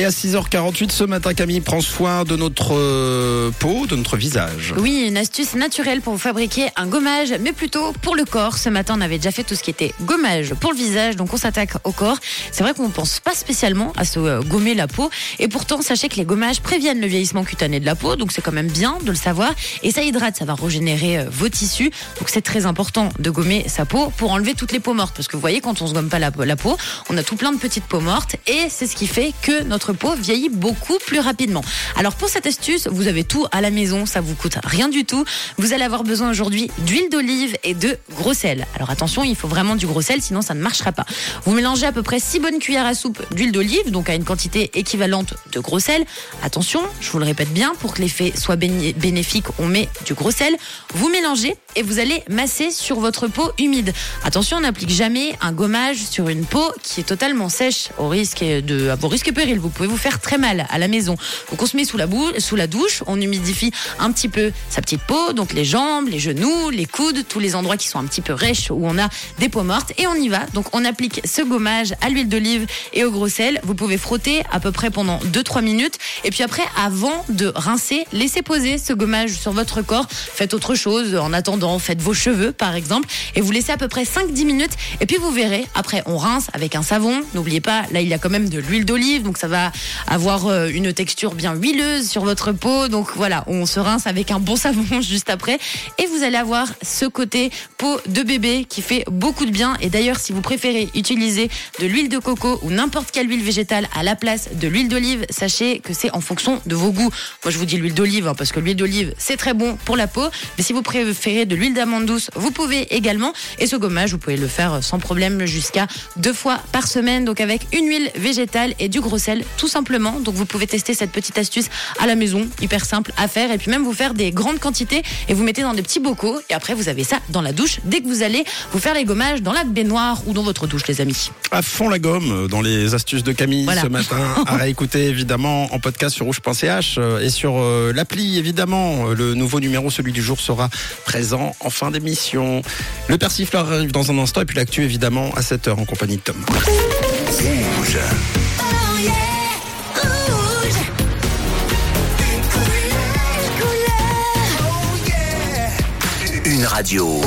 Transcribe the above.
Et à 6h48 ce matin, Camille prend soin de notre euh, peau, de notre visage. Oui, une astuce naturelle pour fabriquer un gommage, mais plutôt pour le corps. Ce matin, on avait déjà fait tout ce qui était gommage pour le visage, donc on s'attaque au corps. C'est vrai qu'on ne pense pas spécialement à se euh, gommer la peau, et pourtant, sachez que les gommages préviennent le vieillissement cutané de la peau, donc c'est quand même bien de le savoir. Et ça hydrate, ça va régénérer euh, vos tissus, donc c'est très important de gommer sa peau pour enlever toutes les peaux mortes, parce que vous voyez, quand on se gomme pas la peau, on a tout plein de petites peaux mortes, et c'est ce qui fait que notre vieillit beaucoup plus rapidement. Alors pour cette astuce, vous avez tout à la maison, ça vous coûte rien du tout. Vous allez avoir besoin aujourd'hui d'huile d'olive et de gros sel. Alors attention, il faut vraiment du gros sel, sinon ça ne marchera pas. Vous mélangez à peu près 6 bonnes cuillères à soupe d'huile d'olive, donc à une quantité équivalente de gros sel. Attention, je vous le répète bien, pour que l'effet soit bénéfique, on met du gros sel. Vous mélangez et vous allez masser sur votre peau humide. Attention, on n'applique jamais un gommage sur une peau qui est totalement sèche au risque de, à vos risques et périls. Vous pouvez vous faire très mal à la maison. Donc on se met sous la, sous la douche, on humidifie un petit peu sa petite peau, donc les jambes, les genoux, les coudes, tous les endroits qui sont un petit peu rêches où on a des peaux mortes et on y va. Donc on applique ce gommage à l'huile d'olive et au gros sel. Vous pouvez frotter à peu près pendant 2-3 minutes et puis après, avant de rincer, laissez poser ce gommage sur votre corps. Faites autre chose en attendant, faites vos cheveux par exemple et vous laissez à peu près 5-10 minutes et puis vous verrez, après on rince avec un savon. N'oubliez pas, là il y a quand même de l'huile d'olive donc ça va avoir euh, une texture bien huileuse sur votre peau. Donc voilà, on se rince avec un bon savon juste après. Et vous allez avoir ce côté peau de bébé qui fait beaucoup de bien. Et d'ailleurs, si vous préférez utiliser de l'huile de coco ou n'importe quelle huile végétale à la place de l'huile d'olive, sachez que c'est en fonction de vos goûts. Moi, je vous dis l'huile d'olive hein, parce que l'huile d'olive, c'est très bon pour la peau. Mais si vous préférez de l'huile d'amande douce, vous pouvez également. Et ce gommage, vous pouvez le faire sans problème jusqu'à deux fois par semaine. Donc avec une huile végétale et du gros sel, tout simplement. Donc vous pouvez tester cette petite astuce à la maison, hyper simple à faire. Et puis même vous faire des grandes quantités et vous mettez dans des petits bocaux. Et après vous avez ça dans la douche dès que vous allez vous faire les gommages dans la baignoire ou dans votre douche, les amis. À fond la gomme dans les astuces de Camille ce matin. à réécouter évidemment en podcast sur rouge.ch euh, et sur euh, l'appli évidemment. Euh, le nouveau numéro, celui du jour, sera présent en fin d'émission. Le persifleur arrive dans un instant et puis l'actu évidemment à 7h en compagnie de Tom. Rouge. Une radio.